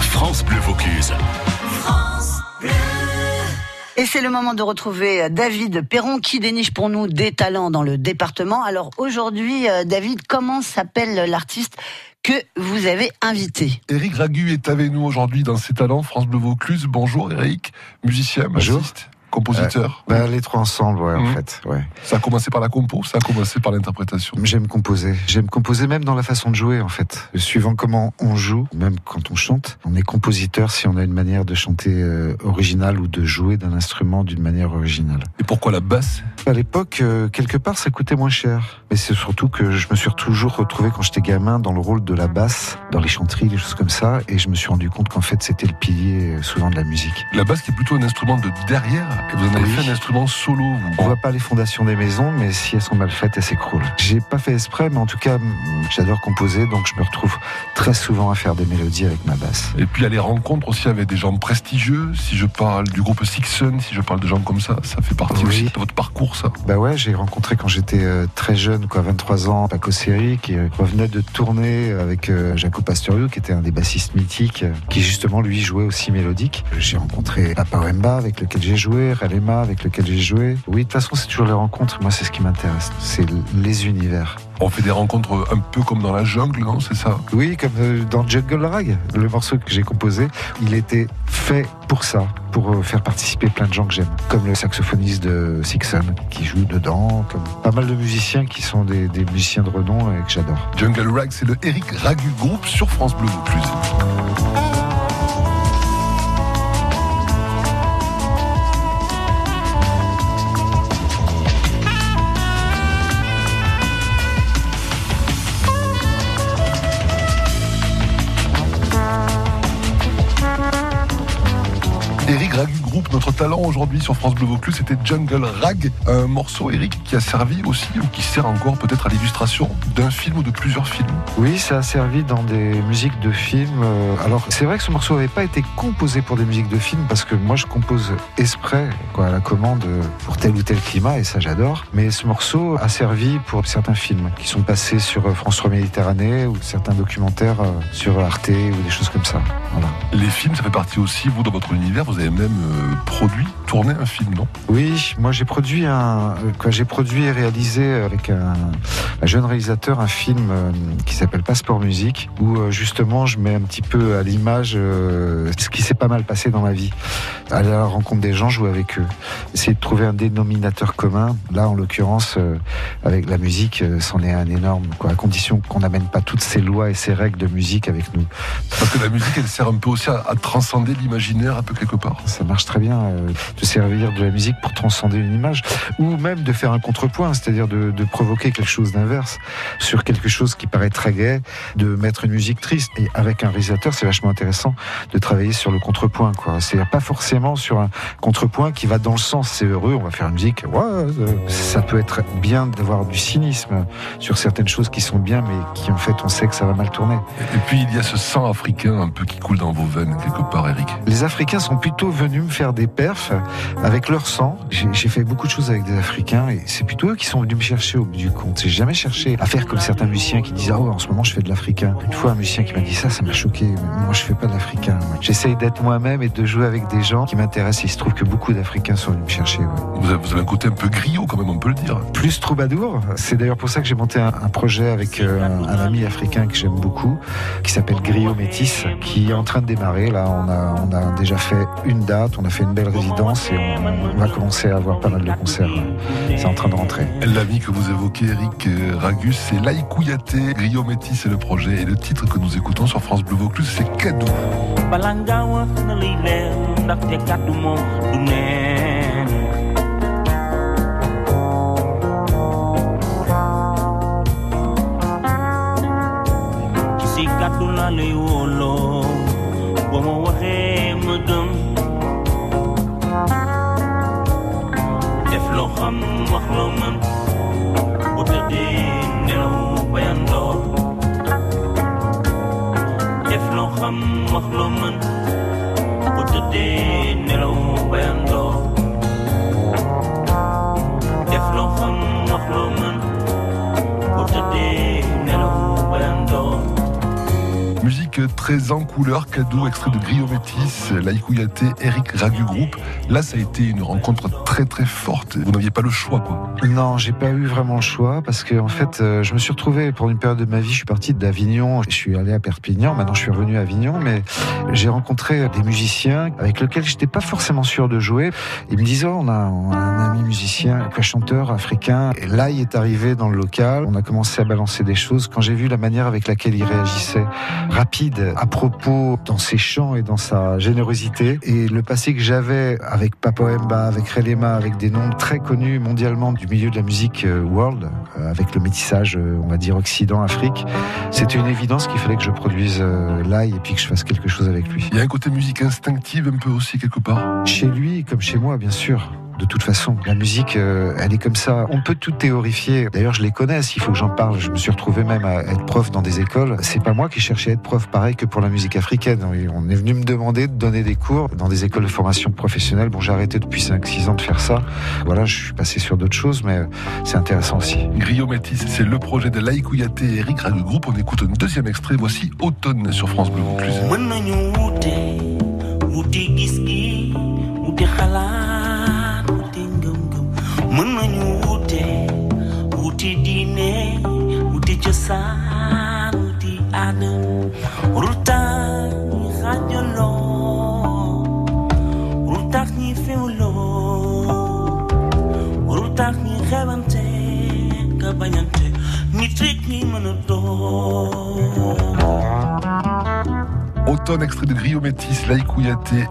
France Bleu Vaucluse. Et c'est le moment de retrouver euh, David Perron qui déniche pour nous des talents dans le département. Alors aujourd'hui, euh, David, comment s'appelle l'artiste que vous avez invité? Eric Ragu est avec nous aujourd'hui dans ses talents France Bleu Vaucluse. Bonjour Eric, musicien, Bonjour. Compositeur. Euh, bah, les trois ensemble, ouais, en Mhm. fait. Ouais. Ça a commencé par la compo, ça a commencé par l'interprétation. J'aime composer. J'aime composer même dans la façon de jouer, en fait. Suivant comment on joue, même quand on chante, on est compositeur si on a une manière de chanter euh, originale ou de jouer d'un instrument d'une manière originale. Et pourquoi la basse? À l'époque, euh, quelque part, ça coûtait moins cher. Mais c'est surtout que je me suis toujours retrouvé quand j'étais gamin dans le rôle de la basse, dans les chanteries, les choses comme ça, et je me suis rendu compte qu'en fait, c'était le pilier euh, souvent de la musique. La basse qui est plutôt un instrument de derrière. Et vous en avez Oui. fait un instrument solo, vous. On voit pas les fondations des maisons, mais si elles sont mal faites, elles s'écroulent. J'ai pas fait exprès, mais en tout cas, j'adore composer, donc je me retrouve très souvent à faire des mélodies avec ma basse. Et puis il y a les rencontres aussi avec des gens prestigieux. Si je parle du groupe Six Sun, si je parle de gens comme ça, ça fait partie Oui. aussi de votre parcours, ça. Bah ouais, j'ai rencontré quand j'étais euh, très jeune, quoi, 23 ans, Paco Seri, qui euh, revenait de tourner avec euh, Jaco Pastorio, qui était un des bassistes mythiques, qui justement lui jouait aussi mélodique. J'ai rencontré Papa Wemba, avec lequel j'ai joué, Ralema, avec lequel j'ai joué. Oui, de toute façon, c'est toujours les rencontres. Moi, c'est ce qui m'intéresse. C'est les univers. On fait des rencontres un peu comme dans la jungle, non? C'est ça? Oui, comme euh, dans Jungle Rag, le morceau que j'ai composé, il était fait pour ça, pour euh, faire participer plein de gens que j'aime, comme le saxophoniste de Sixon qui joue dedans, comme pas mal de musiciens qui sont des, des musiciens de renom et que j'adore. Jungle Rag, c'est le Eric Ragu Group sur France Bleu Vaucluse. Talent aujourd'hui sur France Bleu Vaucluse, c'était Jungle Rag, un morceau, Eric, qui a servi aussi, ou qui sert encore peut-être à l'illustration d'un film ou de plusieurs films. Oui, ça a servi dans des musiques de films. euh, Alors, c'est vrai que ce morceau n'avait pas été composé pour des musiques de films parce que moi, je compose exprès, quoi, à la commande euh, pour tel ou tel climat et ça, j'adore. Mais ce morceau a servi pour certains films qui sont passés sur euh, France 3 Méditerranée ou certains documentaires sur Arte ou des choses comme ça. Voilà. Les films, ça fait partie aussi, vous, dans votre univers, vous avez même euh, produit, tourné un film, non? Oui, moi j'ai produit un, j'ai produit et réalisé avec un, un jeune réalisateur un film euh, qui s'appelle Passeport Musique, où euh, justement je mets un petit peu à l'image euh, ce qui s'est pas mal passé dans ma vie. Aller à la rencontre des gens, jouer avec eux, essayer de trouver un dénominateur commun. Là, en l'occurrence, avec la musique, c'en est un énorme, quoi, à condition qu'on n'amène pas toutes ces lois et ces règles de musique avec nous. Parce que la musique, elle sert un peu aussi à, à transcender l'imaginaire, un peu quelque part. Ça marche très bien de servir de la musique pour transcender une image, ou même de faire un contrepoint, c'est-à-dire de, de provoquer quelque chose d'inverse sur quelque chose qui paraît très gai, de mettre une musique triste. Et avec un réalisateur, c'est vachement intéressant de travailler sur le contrepoint. quoi. C'est pas forcément sur un contrepoint qui va dans le sens c'est heureux, on va faire une musique. Ouais, euh, ça peut être bien d'avoir du cynisme sur certaines choses qui sont bien, mais qui en fait on sait que ça va mal tourner. Et puis, il y a ce sang africain un peu qui coule dans vos veines, quelque part, Eric. Les Africains sont plutôt venus me faire des avec leur sang. J'ai fait beaucoup de choses avec des Africains et c'est plutôt eux qui sont venus me chercher au bout du compte. J'ai jamais cherché à faire comme certains musiciens qui disent ah ouais, en ce moment je fais de l'africain. Une fois un musicien qui m'a dit ça, ça m'a choqué. Moi je fais pas de l'africain. J'essaye d'être moi-même et de jouer avec des gens qui m'intéressent. Il se trouve que beaucoup d'Africains sont venus me chercher. ouais. Vous avez, vous avez un côté un peu griot, quand même, on peut le dire. Plus troubadour. C'est d'ailleurs pour ça que j'ai monté un, un projet avec euh, un, un ami africain que j'aime beaucoup, qui s'appelle Griot Métis, qui est en train de démarrer. Là, on a, on a déjà fait une date, on a fait une belle résidence et on, on va commencer à avoir pas mal de concerts. C'est en train de rentrer. L'ami que vous évoquez, Eric euh, Ragus, c'est Laïkouyaté, Griot Métis, c'est le projet. Et le titre que nous écoutons sur France Bleu Vaucluse, c'est ndaxte محرما محرما وتدين 13 ans, couleur, cadeau, extrait de Griot Laïkouyaté, Eric Ragu Group. Là, ça a été une rencontre très très forte. Vous n'aviez pas le choix, quoi. Non, j'ai pas eu vraiment le choix parce que, en fait, euh, je me suis retrouvé pour une période de ma vie. Je suis parti d'Avignon, je suis allé à Perpignan. Maintenant, je suis revenu à Avignon, mais j'ai rencontré des musiciens avec lesquels j'étais pas forcément sûr de jouer. Ils me disaient, oh, on, a, on a, un ami musicien, un chanteur africain. Et là, il est arrivé dans le local. On a commencé à balancer des choses. Quand j'ai vu la manière avec laquelle il réagissait, rapide, à propos, dans ses chants et dans sa générosité, et le passé que j'avais avec Papa Wemba, avec Relema, avec des noms très connus mondialement du milieu de la musique euh, world, euh, avec le métissage, euh, on va dire Occident-Afrique, c'était une évidence qu'il fallait que je produise l'ail et puis que je fasse quelque chose avec lui. Il y a un côté musique instinctive un peu aussi quelque part. Chez lui, comme chez moi, bien sûr. De toute façon, la musique, euh, elle est comme ça. On peut tout théorifier. D'ailleurs, je les connais. S'il faut que j'en parle, je me suis retrouvé même à être prof dans des écoles. C'est pas moi qui cherchais à être prof, pareil que pour la musique africaine. On est venu me demander de donner des cours dans des écoles de formation professionnelle. Bon, j'ai arrêté depuis 5-6 ans de faire ça. Voilà, je suis passé sur d'autres choses, mais c'est intéressant aussi. Grio Métis, c'est le projet de Laïkouyaté et Eric Ragu Group. On écoute un deuxième extrait. Voici Automne sur France Bleu Vaucluse. xalaat Automne, extrait de Grio Métis,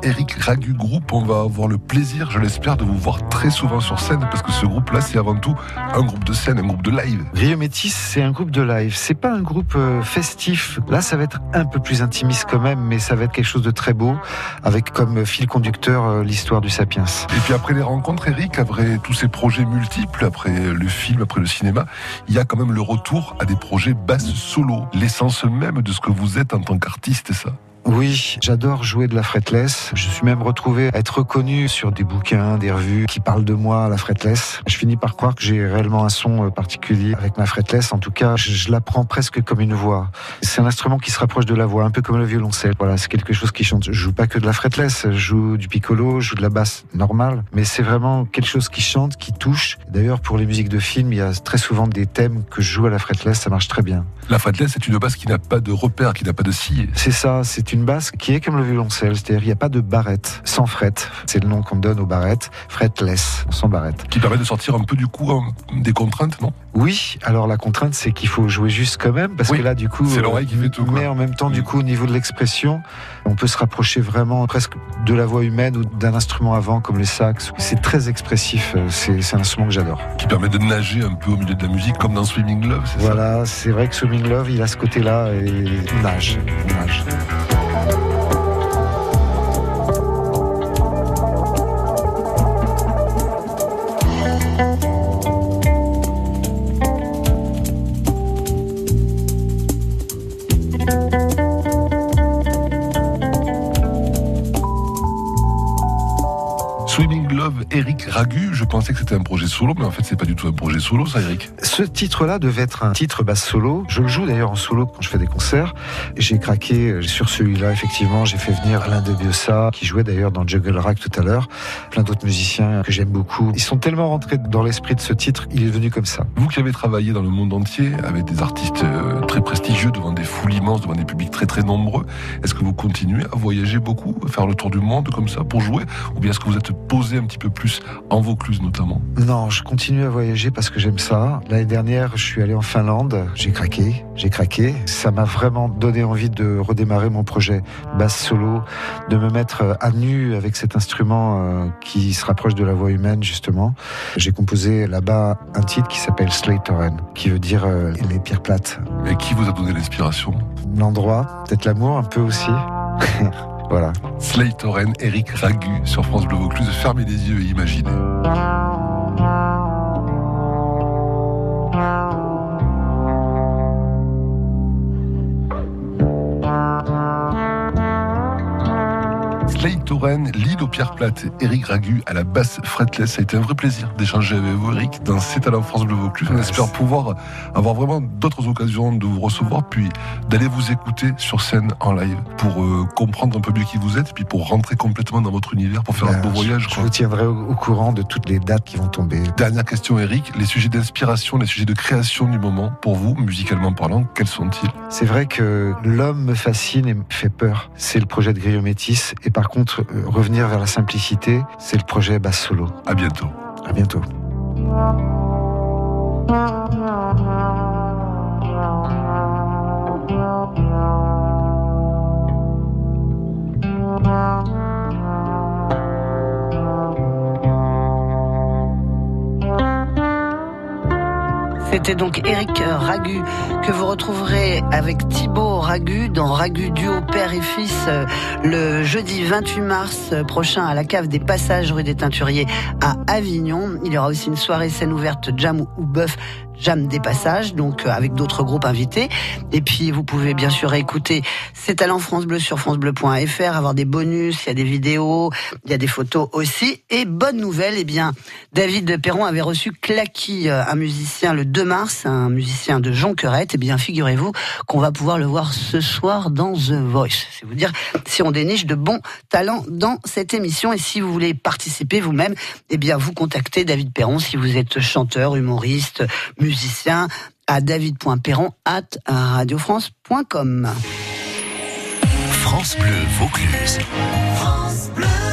Eric Ragu Group. On va avoir le plaisir, je l'espère, de vous voir très souvent sur scène parce que ce groupe-là, c'est avant tout un groupe de scène, un groupe de live. Rio Métis, c'est un groupe de live. C'est pas un groupe euh, festif. Là, ça va être un peu plus intimiste quand même, mais ça va être quelque chose de très beau, avec comme fil conducteur euh, l'histoire du Sapiens. Et puis après les rencontres, Eric, après tous ces projets multiples, après le film, après le cinéma, il y a quand même le retour à des projets basses solo. L'essence même de ce que vous êtes en tant qu'artiste, ça. Oui, j'adore jouer de la fretless. Je suis même retrouvé à être reconnu sur des bouquins, des revues qui parlent de moi à la fretless. Je finis par croire que j'ai réellement un son euh, particulier avec ma fretless. En tout cas, je, je l'apprends presque comme une voix. C'est un instrument qui se rapproche de la voix, un peu comme le violoncelle. Voilà, c'est quelque chose qui chante. Je joue pas que de la fretless, je joue du piccolo, je joue de la basse normale, mais c'est vraiment quelque chose qui chante, qui touche. D'ailleurs, pour les musiques de film, il y a très souvent des thèmes que je joue à la fretless, ça marche très bien. La fretless, c'est une basse qui n'a pas de repère, qui n'a pas de scie. C'est ça, c'est une basse qui est comme le violoncelle, c'est-à-dire il n'y a pas de barrette, sans fret. C'est le nom qu'on donne aux barrettes, fretless, sans barrette. Qui permet de sortir un peu du coup des contraintes, non? Oui, alors la contrainte c'est qu'il faut jouer juste quand même, parce Oui, que là du coup, c'est l'oreille qui fait tout, quoi. Mais en même temps, du coup, au niveau de l'expression, on peut se rapprocher vraiment presque de la voix humaine ou d'un instrument avant comme les sax. C'est très expressif, euh, c'est un instrument que j'adore. Qui permet de nager un peu au milieu de la musique, comme dans Swimming Love, c'est ça? Voilà, c'est vrai que Swimming Love, il a ce côté-là et on nage, on nage. Ragu, je pensais que c'était un projet solo, mais en fait c'est pas du tout un projet solo, ça Eric. Ce titre-là devait être un titre basse solo. Je le joue d'ailleurs en solo quand je fais des concerts. J'ai craqué sur celui-là, effectivement. J'ai fait venir Alain de Biossa, qui jouait d'ailleurs dans Juggle Rack tout à l'heure. Plein d'autres musiciens que j'aime beaucoup. Ils sont tellement rentrés dans l'esprit de ce titre, il est venu comme ça. Vous qui avez travaillé dans le monde entier avec des artistes euh, très prestigieux devant des foules immenses, devant des publics très très nombreux, est-ce que vous continuez à voyager beaucoup, à faire le tour du monde comme ça pour jouer? Ou bien est-ce que vous êtes posé un petit peu plus en Vaucluse notamment Non, je continue à voyager parce que j'aime ça. L'année dernière, je suis allé en Finlande. J'ai craqué, j'ai craqué. Ça m'a vraiment donné envie de redémarrer mon projet basse solo, de me mettre à nu avec cet instrument euh, qui se rapproche de la voix humaine justement. J'ai composé là-bas un titre qui s'appelle Slatoren, qui veut dire euh, les pierres plates. Et qui vous a donné l'inspiration? L'endroit, peut-être l'amour un peu aussi. voilà. Slaytoren, Eric Ragu sur France Bleu Vaucluse. Fermez les yeux et imaginez. Clay Toren, Lille aux pierres plates, Eric Ragu à la basse fretless. Ça a été un vrai plaisir d'échanger avec vous, Eric, dans C'est talents France Bleu Vaucluse. On espère pouvoir avoir vraiment d'autres occasions de vous recevoir, puis d'aller vous écouter sur scène en live pour euh, comprendre un peu mieux qui vous êtes, puis pour rentrer complètement dans votre univers, pour faire un beau voyage. Je vous tiendrai au, au courant de toutes les dates qui vont tomber. Dernière question, Eric. Les sujets d'inspiration, les sujets de création du moment, pour vous, musicalement parlant, quels sont-ils? C'est vrai que l'homme me fascine et me fait peur. C'est le projet de Griot Métis. Et par contre, euh, revenir vers la simplicité, c'est le projet basse solo. À bientôt. À bientôt. C'était donc Eric Ragu que vous retrouverez avec Thibaut Ragu dans Ragu Duo Père et Fils euh, le jeudi 28 mars prochain à la cave des Passages rue des Teinturiers à Avignon. Il y aura aussi une soirée scène ouverte jam ou bœuf jam des passages, donc euh, avec d'autres groupes invités. Et puis vous pouvez bien sûr écouter ces talents France Bleu sur francebleu.fr, avoir des bonus, il y a des vidéos, il y a des photos aussi. Et bonne nouvelle, eh bien, David Perron avait reçu Clacky, euh, un musicien le 2 mars, un musicien de Jonquerette. Eh bien, figurez-vous qu'on va pouvoir le voir ce soir dans The Voice. C'est vous dire si on déniche de bons talents dans cette émission. Et si vous voulez participer vous-même, eh bien, vous contactez David Perron si vous êtes chanteur, humoriste, musicien à david.perron at radiofrance.com. France Bleu Vaucluse. France Bleu.